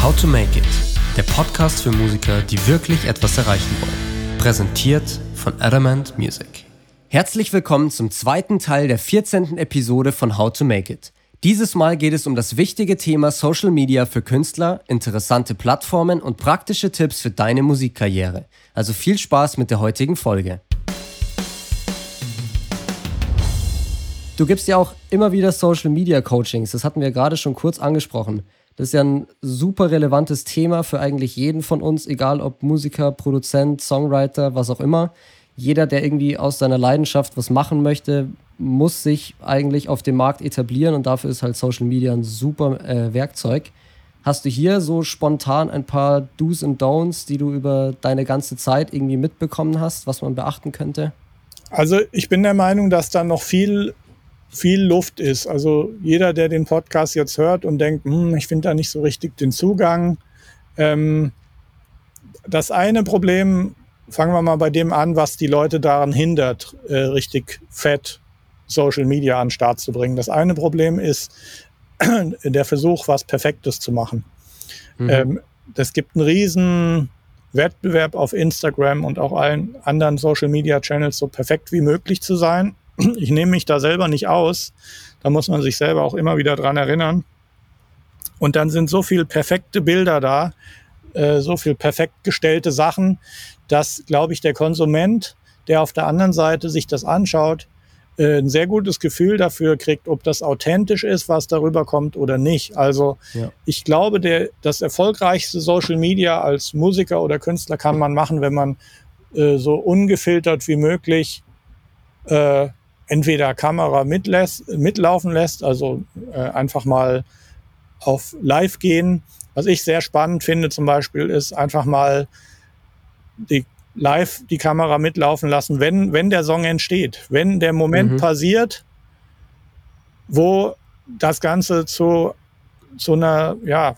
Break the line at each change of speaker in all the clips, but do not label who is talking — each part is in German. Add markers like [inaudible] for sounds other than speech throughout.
How to Make It, der Podcast für Musiker, die wirklich etwas erreichen wollen. Präsentiert von Adamant Music. Herzlich willkommen zum zweiten Teil der 14. Episode von How to Make It. Dieses Mal geht es um das wichtige Thema Social Media für Künstler, interessante Plattformen und praktische Tipps für deine Musikkarriere. Also viel Spaß mit der heutigen Folge. Du gibst ja auch immer wieder Social Media Coachings, das hatten wir gerade schon kurz angesprochen. Das ist ja ein super relevantes Thema für eigentlich jeden von uns, egal ob Musiker, Produzent, Songwriter, was auch immer. Jeder, der irgendwie aus seiner Leidenschaft was machen möchte, muss sich eigentlich auf dem Markt etablieren und dafür ist halt Social Media ein super äh, Werkzeug. Hast du hier so spontan ein paar Do's und Don'ts, die du über deine ganze Zeit irgendwie mitbekommen hast, was man beachten könnte?
Also ich bin der Meinung, dass da noch viel viel Luft ist. Also jeder, der den Podcast jetzt hört und denkt, hm, ich finde da nicht so richtig den Zugang. Ähm, das eine Problem, fangen wir mal bei dem an, was die Leute daran hindert, äh, richtig fett Social Media an den Start zu bringen. Das eine Problem ist [clears throat] der Versuch, was Perfektes zu machen. Mhm. Ähm, es gibt einen riesen Wettbewerb auf Instagram und auch allen anderen Social Media Channels, so perfekt wie möglich zu sein [clears throat] ich nehme mich da selber nicht aus. Da muss man sich selber auch immer wieder dran erinnern. Und dann sind so viele perfekte Bilder da, äh, so viel perfekt gestellte Sachen, dass, glaube ich, der Konsument, der auf der anderen Seite sich das anschaut, äh, ein sehr gutes Gefühl dafür kriegt, ob das authentisch ist, was darüber kommt oder nicht. Also ja. ich glaube, der, das erfolgreichste Social Media als Musiker oder Künstler kann man machen, wenn man äh, so ungefiltert wie möglich äh, entweder Kamera mitlässt, mitlaufen lässt, also äh, einfach mal auf Live gehen. Was ich sehr spannend finde zum Beispiel, ist einfach mal die live die Kamera mitlaufen lassen, wenn, wenn der Song entsteht, wenn der Moment mhm. passiert, wo das Ganze zu, zu einer, ja,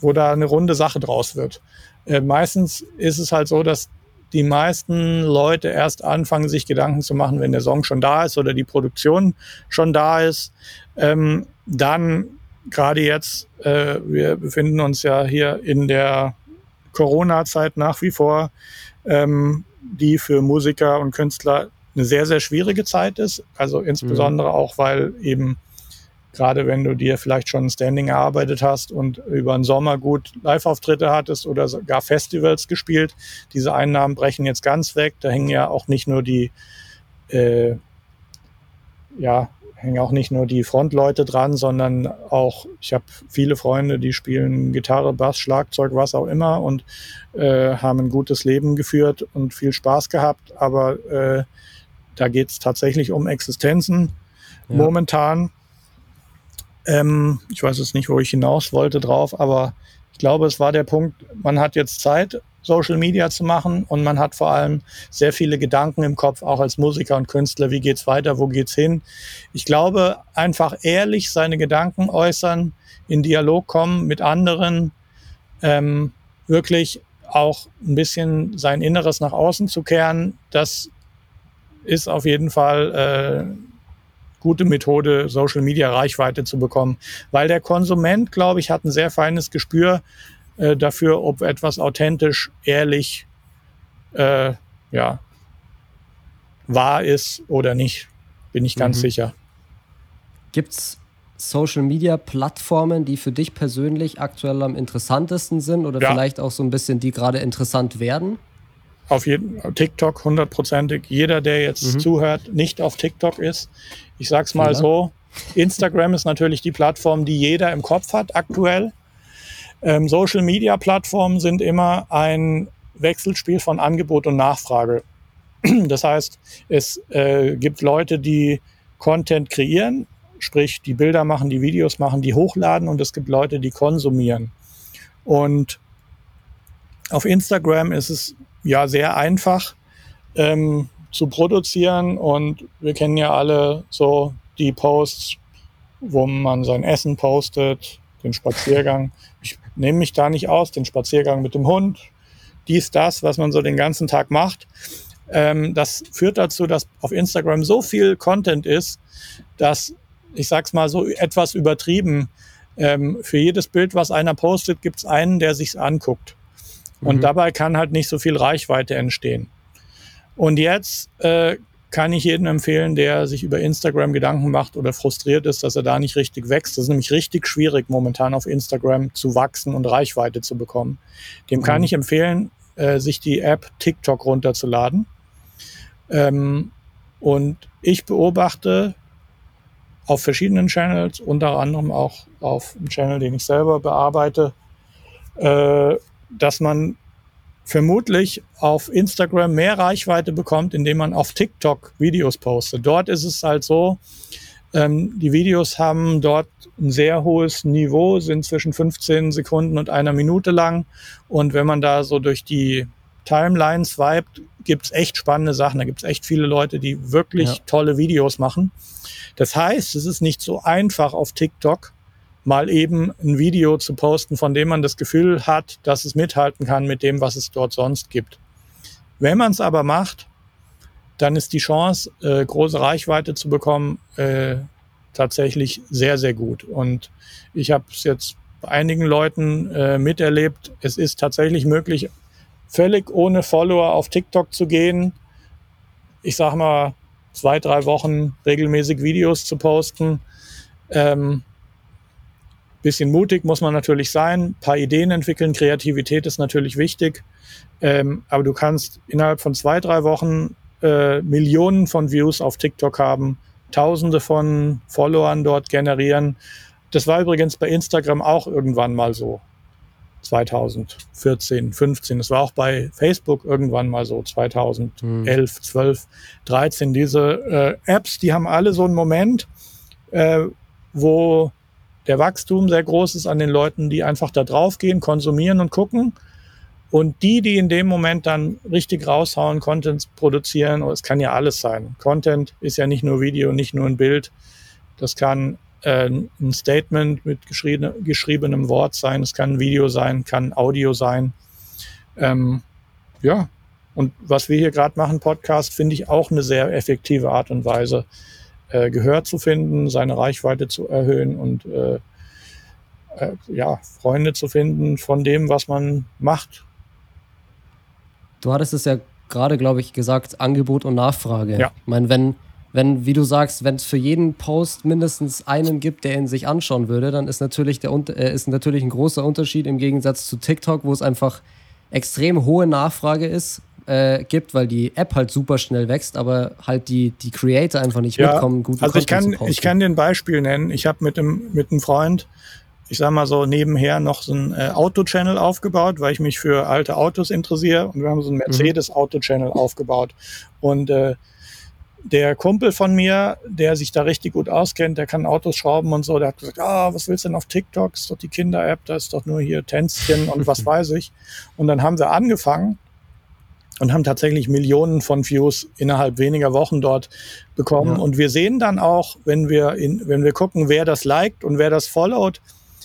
wo da eine runde Sache draus wird. Äh, meistens ist es halt so, dass die meisten Leute erst anfangen, sich Gedanken zu machen, wenn der Song schon da ist oder die Produktion schon da ist. Ähm, dann gerade jetzt, äh, wir befinden uns ja hier in der Corona-Zeit nach wie vor, ähm, die für Musiker und Künstler eine sehr, sehr schwierige Zeit ist. Also insbesondere mhm. auch, weil eben Gerade wenn du dir vielleicht schon ein Standing erarbeitet hast und über den Sommer gut Live-Auftritte hattest oder gar Festivals gespielt. Diese Einnahmen brechen jetzt ganz weg. Da hängen ja auch nicht nur die, äh, ja, hängen auch nicht nur die Frontleute dran, sondern auch, ich habe viele Freunde, die spielen Gitarre, Bass, Schlagzeug, was auch immer und äh, haben ein gutes Leben geführt und viel Spaß gehabt. Aber äh, da geht es tatsächlich um Existenzen ja. momentan. Ähm, ich weiß jetzt nicht, wo ich hinaus wollte drauf, aber ich glaube, es war der Punkt, man hat jetzt Zeit, Social Media zu machen und man hat vor allem sehr viele Gedanken im Kopf, auch als Musiker und Künstler, wie geht's weiter, wo geht's hin. Ich glaube, einfach ehrlich seine Gedanken äußern, in Dialog kommen mit anderen, ähm, wirklich auch ein bisschen sein Inneres nach außen zu kehren, das ist auf jeden Fall äh, gute Methode, Social Media Reichweite zu bekommen. Weil der Konsument, glaube ich, hat ein sehr feines Gespür äh, dafür, ob etwas authentisch, ehrlich, äh, ja, wahr ist oder nicht. Bin ich ganz mhm. sicher.
Gibt es Social Media Plattformen, die für dich persönlich aktuell am interessantesten sind oder ja. vielleicht auch so ein bisschen, die gerade interessant werden?
Auf jeden TikTok hundertprozentig. Jeder, der jetzt mhm. zuhört, nicht auf TikTok ist. Ich sag's mal ja. so. Instagram ist natürlich die Plattform, die jeder im Kopf hat aktuell. Ähm, Social Media Plattformen sind immer ein Wechselspiel von Angebot und Nachfrage. [clears throat] Das heißt, es äh, gibt Leute, die Content kreieren, sprich die Bilder machen, die Videos machen, die hochladen und es gibt Leute, die konsumieren. Und auf Instagram ist es ja sehr einfach ähm, zu produzieren und wir kennen ja alle so die Posts, wo man sein Essen postet, den Spaziergang. Ich nehme mich da nicht aus, den Spaziergang mit dem Hund, dies, das, was man so den ganzen Tag macht. Ähm, das führt dazu, dass auf Instagram so viel Content ist, dass ich sag's mal so etwas übertrieben Ähm, für jedes Bild, was einer postet, gibt es einen, der sich's anguckt. Und mhm. dabei kann halt nicht so viel Reichweite entstehen. Und jetzt äh, kann ich jedem empfehlen, der sich über Instagram Gedanken macht oder frustriert ist, dass er da nicht richtig wächst. Das ist nämlich richtig schwierig, momentan auf Instagram zu wachsen und Reichweite zu bekommen. Dem mhm. kann ich empfehlen, äh, sich die App TikTok runterzuladen. Ähm, und ich beobachte auf verschiedenen Channels, unter anderem auch auf einem Channel, den ich selber bearbeite, äh, dass man vermutlich auf Instagram mehr Reichweite bekommt, indem man auf TikTok Videos postet. Dort ist es halt so, ähm, die Videos haben dort ein sehr hohes Niveau, sind zwischen 15 Sekunden und einer Minute lang. Und wenn man da so durch die Timeline swiped, gibt es echt spannende Sachen. Da gibt es echt viele Leute, die wirklich ja. tolle Videos machen. Das heißt, es ist nicht so einfach auf TikTok mal eben ein Video zu posten, von dem man das Gefühl hat, dass es mithalten kann mit dem, was es dort sonst gibt. Wenn man es aber macht, dann ist die Chance, äh, große Reichweite zu bekommen, äh, tatsächlich sehr, sehr gut. Und ich habe es jetzt bei einigen Leuten äh, miterlebt. Es ist tatsächlich möglich, völlig ohne Follower auf TikTok zu gehen. Ich sag mal, zwei, drei Wochen regelmäßig Videos zu posten. Ähm, Bisschen mutig muss man natürlich sein, ein paar Ideen entwickeln, Kreativität ist natürlich wichtig, ähm, aber du kannst innerhalb von zwei, drei Wochen äh, Millionen von Views auf TikTok haben, Tausende von Followern dort generieren. Das war übrigens bei Instagram auch irgendwann mal so. 2014, 15. Das war auch bei Facebook irgendwann mal so 2011, hm. 12, 13. Diese äh, Apps, die haben alle so einen Moment, äh, wo der Wachstum sehr groß ist an den Leuten, die einfach da drauf gehen, konsumieren und gucken. Und die, die in dem Moment dann richtig raushauen, Content produzieren, oh, es kann ja alles sein. Content ist ja nicht nur Video, nicht nur ein Bild. Das kann äh, ein Statement mit geschrieben, geschriebenem Wort sein, es kann ein Video sein, kann Audio sein. Ähm, ja, und was wir hier gerade machen, Podcast, finde ich auch eine sehr effektive Art und Weise, äh, Gehör zu finden, seine Reichweite zu erhöhen und äh, äh, ja, Freunde zu finden von dem, was man macht.
Du hattest es ja gerade, glaube ich, gesagt, Angebot und Nachfrage. Ja. Ich meine, wenn, wenn, wie du sagst, wenn es für jeden Post mindestens einen gibt, der ihn sich anschauen würde, dann ist natürlich, der, äh, ist natürlich ein großer Unterschied im Gegensatz zu TikTok, wo es einfach extrem hohe Nachfrage ist äh, gibt, weil die App halt super schnell wächst, aber halt die, die Creator einfach nicht ja, mitkommen,
guten Also ich kann, ich kann dir ein Beispiel nennen. Ich habe mit einem, mit einem Freund, ich sag mal so nebenher noch so ein äh, Auto-Channel aufgebaut, weil ich mich für alte Autos interessiere und wir haben so ein mhm. Mercedes-Auto-Channel aufgebaut. Und äh, der Kumpel von mir, der sich da richtig gut auskennt, der kann Autos schrauben und so, der hat gesagt, ah, was willst du denn auf TikTok? Ist doch die Kinder-App, da ist doch nur hier Tänzchen und was [laughs] weiß ich. Und dann haben wir angefangen und haben tatsächlich Millionen von Views innerhalb weniger Wochen dort bekommen. Ja. Und wir sehen dann auch, wenn wir, in, wenn wir gucken, wer das liked und wer das followt,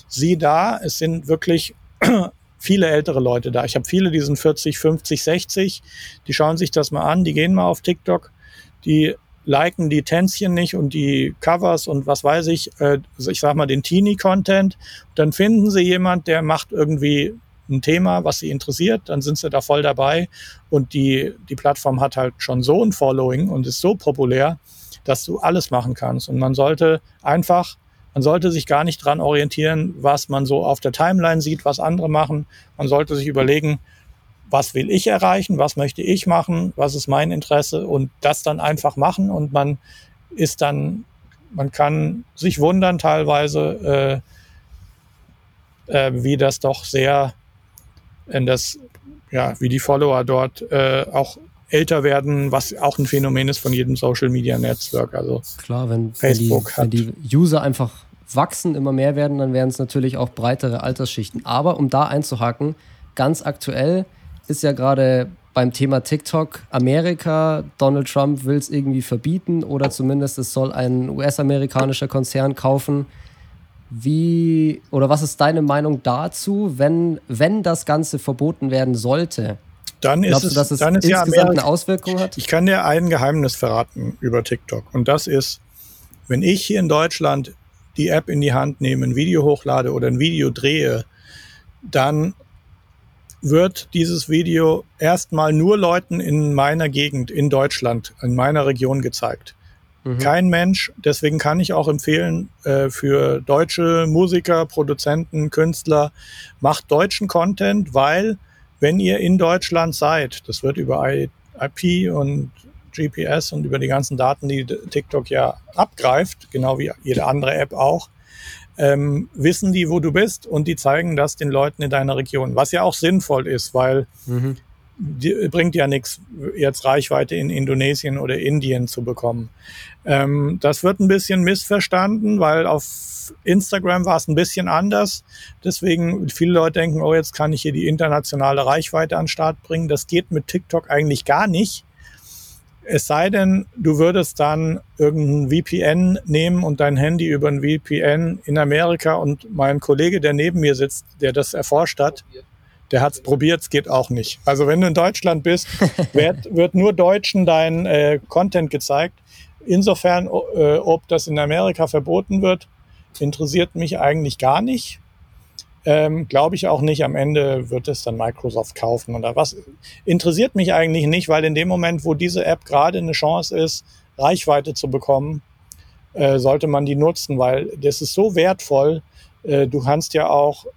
sieh da, es sind wirklich [clears throat] viele ältere Leute da. Ich habe viele, die sind 40, 50, 60, die schauen sich das mal an, die gehen mal auf TikTok, die liken die Tänzchen nicht und die Covers und was weiß ich, äh, ich sag mal den Teenie-Content. Dann finden sie jemand, der macht irgendwie ein Thema, was sie interessiert, dann sind sie da voll dabei. Und die, die Plattform hat halt schon so ein Following und ist so populär, dass du alles machen kannst. Und man sollte einfach, man sollte sich gar nicht dran orientieren, was man so auf der Timeline sieht, was andere machen. Man sollte sich überlegen, was will ich erreichen, was möchte ich machen, was ist mein Interesse und das dann einfach machen und man ist dann, man kann sich wundern teilweise, äh, äh, wie das doch sehr in das, ja, wie die Follower dort äh, auch älter werden, was auch ein Phänomen ist von jedem Social Media Netzwerk. Also
klar, wenn, Facebook wenn, die, wenn die User einfach wachsen, immer mehr werden, dann werden es natürlich auch breitere Altersschichten. Aber um da einzuhaken, ganz aktuell ist ja gerade beim Thema TikTok Amerika, Donald Trump will es irgendwie verbieten oder zumindest es soll ein US-amerikanischer Konzern kaufen. Wie oder was ist deine Meinung dazu, wenn, wenn das Ganze verboten werden sollte?
Dann ist Glaubst es, du, dass es dann ist insgesamt ja eine Auswirkung hat? Ich kann dir ein Geheimnis verraten über TikTok. Und das ist, wenn ich hier in Deutschland die App in die Hand nehme, ein Video hochlade oder ein Video drehe, dann wird dieses Video erstmal nur Leuten in meiner Gegend, in Deutschland, in meiner Region gezeigt. Mhm. Kein Mensch, deswegen kann ich auch empfehlen, äh, für deutsche Musiker, Produzenten, Künstler, macht deutschen Content, weil wenn ihr in Deutschland seid, das wird über IP und GPS und über die ganzen Daten, die TikTok ja abgreift, genau wie jede andere App auch, ähm, wissen die, wo du bist und die zeigen das den Leuten in deiner Region, was ja auch sinnvoll ist, weil mhm. Die, bringt ja nichts, jetzt Reichweite in Indonesien oder Indien zu bekommen. Ähm, das wird ein bisschen missverstanden, weil auf Instagram war es ein bisschen anders. Deswegen viele Leute denken, oh, jetzt kann ich hier die internationale Reichweite an den Start bringen. Das geht mit TikTok eigentlich gar nicht es sei denn, du würdest dann irgendein VPN nehmen und dein Handy über ein VPN in Amerika und mein Kollege, der neben mir sitzt, der das erforscht hat, der hat es probiert, es geht auch nicht. Also wenn du in Deutschland bist, [laughs] wird, wird nur Deutschen dein äh, Content gezeigt. Insofern, äh, ob das in Amerika verboten wird, interessiert mich eigentlich gar nicht. Ähm, Glaube ich auch nicht. Am Ende wird es dann Microsoft kaufen oder was. Interessiert mich eigentlich nicht, weil in dem Moment, wo diese App gerade eine Chance ist, Reichweite zu bekommen, äh, sollte man die nutzen, weil das ist so wertvoll. Äh, du kannst ja auch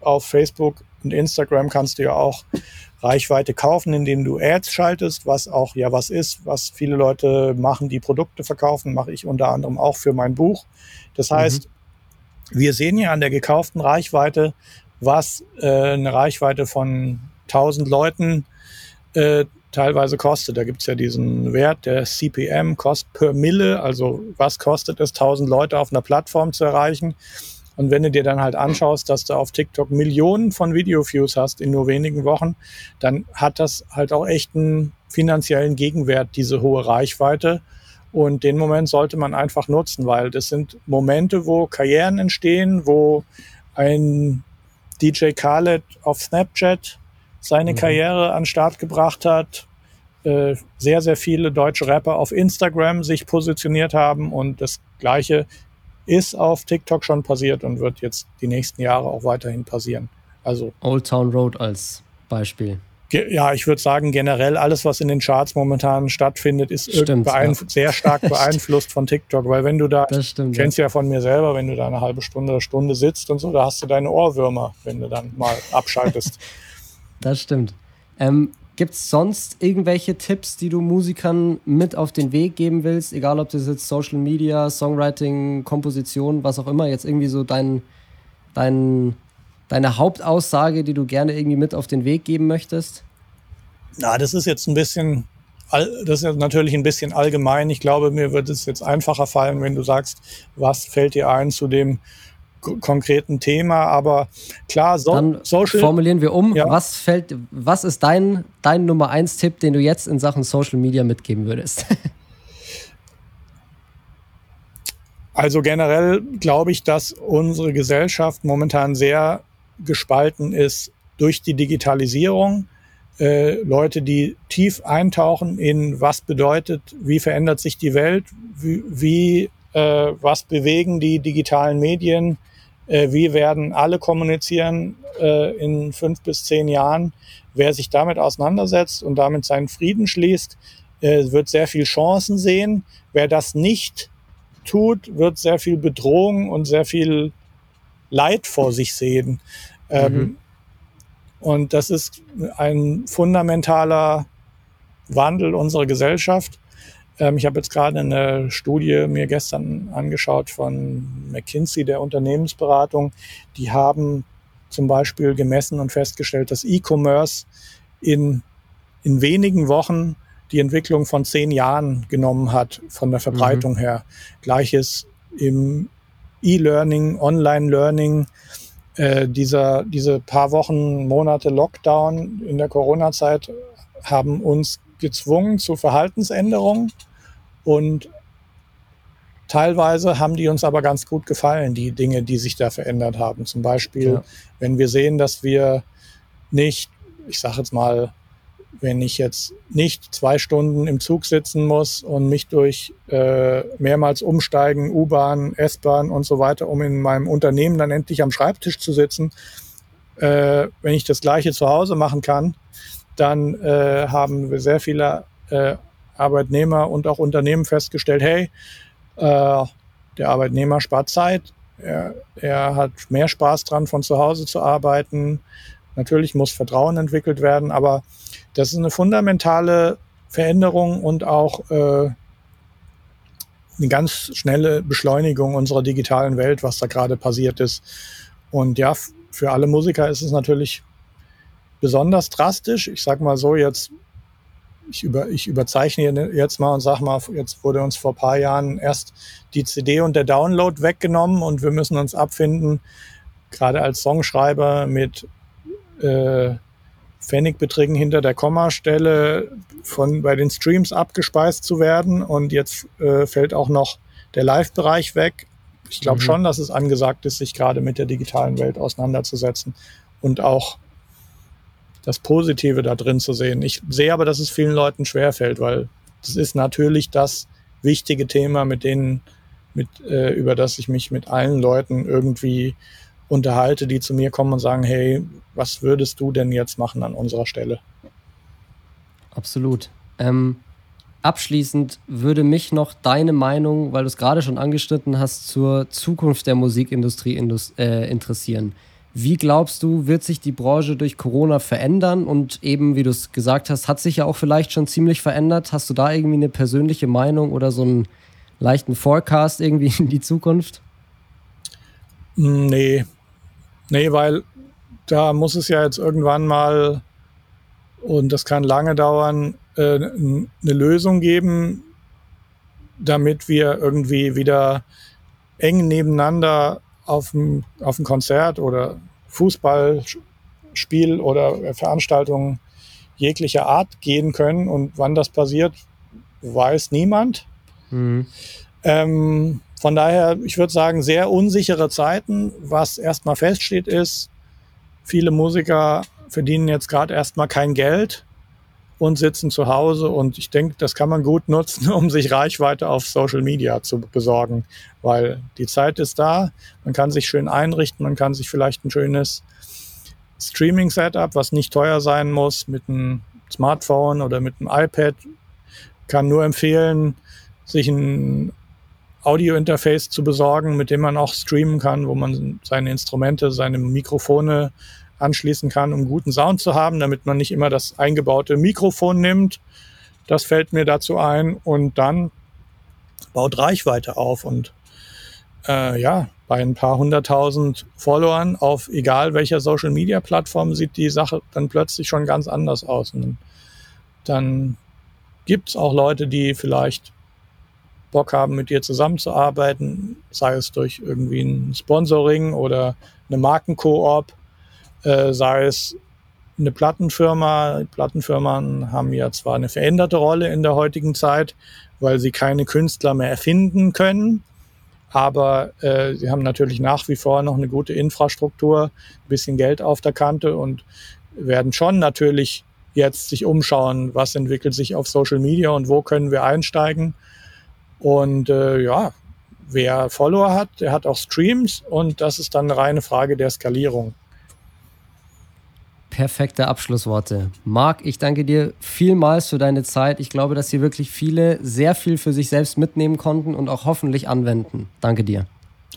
auf Facebook und Instagram kannst du ja auch Reichweite kaufen, indem du Ads schaltest, was auch ja was ist, was viele Leute machen, die Produkte verkaufen, mache ich unter anderem auch für mein Buch. Das heißt, mhm. Wir sehen ja an der gekauften Reichweite, was äh, eine Reichweite von 1000 Leuten äh, teilweise kostet. Da gibt's ja diesen Wert, der CPM, Cost per Mille, also was kostet es, 1000 Leute auf einer Plattform zu erreichen. Und wenn du dir dann halt anschaust, dass du auf TikTok Millionen von Video-Views hast in nur wenigen Wochen, dann hat das halt auch echt einen finanziellen Gegenwert, diese hohe Reichweite. Und den Moment sollte man einfach nutzen, weil das sind Momente, wo Karrieren entstehen, wo ein DJ Khaled auf Snapchat seine mhm. Karriere an Start gebracht hat, äh, sehr, sehr viele deutsche Rapper auf Instagram sich positioniert haben und das Gleiche ist auf TikTok schon passiert und wird jetzt die nächsten Jahre auch weiterhin passieren. Also
Old Town Road als Beispiel
ja, ich würde sagen, generell alles, was in den Charts momentan stattfindet, ist stimmt, ja. sehr stark [laughs] beeinflusst von TikTok, weil wenn du da, das stimmt, kennst ja. ja von mir selber, wenn du da eine halbe Stunde, Stunde sitzt und so, da hast du deine Ohrwürmer, wenn du dann mal abschaltest. [laughs]
Das stimmt. Ähm, Gibt es sonst irgendwelche Tipps, die du Musikern mit auf den Weg geben willst? Egal, ob das jetzt Social Media, Songwriting, Komposition, was auch immer, jetzt irgendwie so dein, dein deine Hauptaussage, die du gerne irgendwie mit auf den Weg geben möchtest?
Na, das ist jetzt ein bisschen, das ist natürlich ein bisschen allgemein. Ich glaube, mir wird es jetzt einfacher fallen, wenn du sagst, was fällt dir ein zu dem konkreten Thema, aber klar,
so, Dann Social. Formulieren wir um. Ja. Was fällt, was ist dein, dein Nummer eins Tipp, den du jetzt in Sachen Social Media mitgeben würdest? [laughs]
also generell glaube ich, dass unsere Gesellschaft momentan sehr gespalten ist durch die Digitalisierung. Äh, Leute, die tief eintauchen in was bedeutet, wie verändert sich die Welt, wie, wie äh, was bewegen die digitalen Medien, äh, wie werden alle kommunizieren äh, in fünf bis zehn Jahren. Wer sich damit auseinandersetzt und damit seinen Frieden schließt, äh, wird sehr viel Chancen sehen. Wer das nicht tut, wird sehr viel Bedrohung und sehr viel Leid vor sich sehen. Ähm, mhm. Und das ist ein fundamentaler Wandel unserer Gesellschaft. Ähm, ich habe jetzt gerade eine Studie mir gestern angeschaut von McKinsey, der Unternehmensberatung. Die haben zum Beispiel gemessen und festgestellt, dass E-Commerce in, in wenigen Wochen die Entwicklung von zehn Jahren genommen hat, von der Verbreitung mhm. her. Gleiches im E-Learning, Online-Learning äh, dieser, diese paar Wochen, Monate Lockdown in der Corona-Zeit haben uns gezwungen zu Verhaltensänderungen und teilweise haben die uns aber ganz gut gefallen, die Dinge, die sich da verändert haben. Zum Beispiel, ja. wenn wir sehen, dass wir nicht, ich sage jetzt mal, wenn ich jetzt nicht zwei Stunden im Zug sitzen muss und mich durch äh, mehrmals umsteigen, U-Bahn, S-Bahn und so weiter, um in meinem Unternehmen dann endlich am Schreibtisch zu sitzen, äh, wenn ich das gleiche zu Hause machen kann, dann äh, haben wir sehr viele äh, Arbeitnehmer und auch Unternehmen festgestellt, hey, äh, der Arbeitnehmer spart Zeit, er, er hat mehr Spaß dran, von zu Hause zu arbeiten. Natürlich muss Vertrauen entwickelt werden, aber das ist eine fundamentale Veränderung und auch äh, eine ganz schnelle Beschleunigung unserer digitalen Welt, was da gerade passiert ist. Und ja, für alle Musiker ist es natürlich besonders drastisch. Ich sag mal so, jetzt, ich, über, ich überzeichne jetzt mal und sag mal, jetzt wurde uns vor paar Jahren erst die CD und der Download weggenommen und wir müssen uns abfinden, gerade als Songschreiber mit äh, Pfennigbeträgen hinter der Kommastelle von bei den Streams abgespeist zu werden. Und jetzt äh, fällt auch noch der Live-Bereich weg. Ich glaube mhm. schon, dass es angesagt ist, sich gerade mit der digitalen Welt auseinanderzusetzen und auch das Positive da drin zu sehen. Ich sehe aber, dass es vielen Leuten schwerfällt, weil das ist natürlich das wichtige Thema, mit denen, mit, äh, über das ich mich mit allen Leuten irgendwie unterhalte, die zu mir kommen und sagen, hey, was würdest du denn jetzt machen an unserer Stelle?
Absolut. Ähm, abschließend würde mich noch deine Meinung, weil du es gerade schon angeschnitten hast, zur Zukunft der Musikindustrie indus äh, interessieren. Wie glaubst du, wird sich die Branche durch Corona verändern? Und eben, wie du es gesagt hast, hat sich ja auch vielleicht schon ziemlich verändert. Hast du da irgendwie eine persönliche Meinung oder so einen leichten Forecast irgendwie in die Zukunft?
Nee, Nee, weil da muss es ja jetzt irgendwann mal, und das kann lange dauern, äh, eine Lösung geben, damit wir irgendwie wieder eng nebeneinander auf ein, auf ein Konzert oder Fußballspiel oder Veranstaltungen jeglicher Art gehen können. Und wann das passiert, weiß niemand. Mhm. Ähm, von daher, ich würde sagen, sehr unsichere Zeiten. Was erstmal feststeht, ist, viele Musiker verdienen jetzt gerade erstmal kein Geld und sitzen zu Hause. Und ich denke, das kann man gut nutzen, [laughs] um sich Reichweite auf Social Media zu besorgen, weil die Zeit ist da. Man kann sich schön einrichten, man kann sich vielleicht ein schönes Streaming-Setup, was nicht teuer sein muss, mit einem Smartphone oder mit einem iPad. Kann nur empfehlen, sich ein Audio-Interface zu besorgen, mit dem man auch streamen kann, wo man seine Instrumente, seine Mikrofone anschließen kann, um guten Sound zu haben, damit man nicht immer das eingebaute Mikrofon nimmt. Das fällt mir dazu ein. Und dann baut Reichweite auf. Und äh, ja, bei ein paar hunderttausend Followern auf egal welcher Social-Media-Plattform sieht die Sache dann plötzlich schon ganz anders aus. Und dann gibt es auch Leute, die vielleicht Bock haben, mit dir zusammenzuarbeiten, sei es durch irgendwie ein Sponsoring oder eine Markenkoop, äh, sei es eine Plattenfirma. Plattenfirmen haben ja zwar eine veränderte Rolle in der heutigen Zeit, weil sie keine Künstler mehr erfinden können, aber äh, sie haben natürlich nach wie vor noch eine gute Infrastruktur, ein bisschen Geld auf der Kante und werden schon natürlich jetzt sich umschauen, was entwickelt sich auf Social Media und wo können wir einsteigen. Und äh, ja, wer Follower hat, der hat auch Streams und das ist dann eine reine Frage der Skalierung.
Perfekte Abschlussworte. Marc, ich danke dir vielmals für deine Zeit. Ich glaube, dass hier wirklich viele sehr viel für sich selbst mitnehmen konnten und auch hoffentlich anwenden. Danke dir.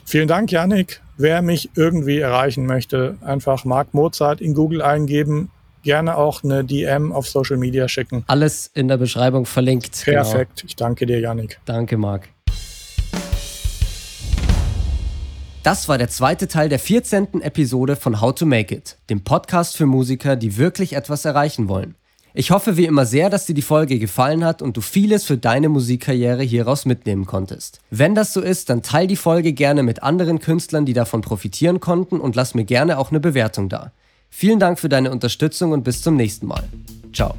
Vielen Dank, Janik. Wer mich irgendwie erreichen möchte, einfach Marc Mozart in Google eingeben gerne auch eine DM auf Social Media schicken.
Alles in der Beschreibung verlinkt.
Genau. Perfekt. Genau. Ich danke dir, Janik.
Danke, Marc. Das war der zweite Teil der 14. Episode von How to Make It, dem Podcast für Musiker, die wirklich etwas erreichen wollen. Ich hoffe wie immer sehr, dass dir die Folge gefallen hat und du vieles für deine Musikkarriere hieraus mitnehmen konntest. Wenn das so ist, dann teil die Folge gerne mit anderen Künstlern, die davon profitieren konnten und lass mir gerne auch eine Bewertung da. Vielen Dank für deine Unterstützung und bis zum nächsten Mal. Ciao.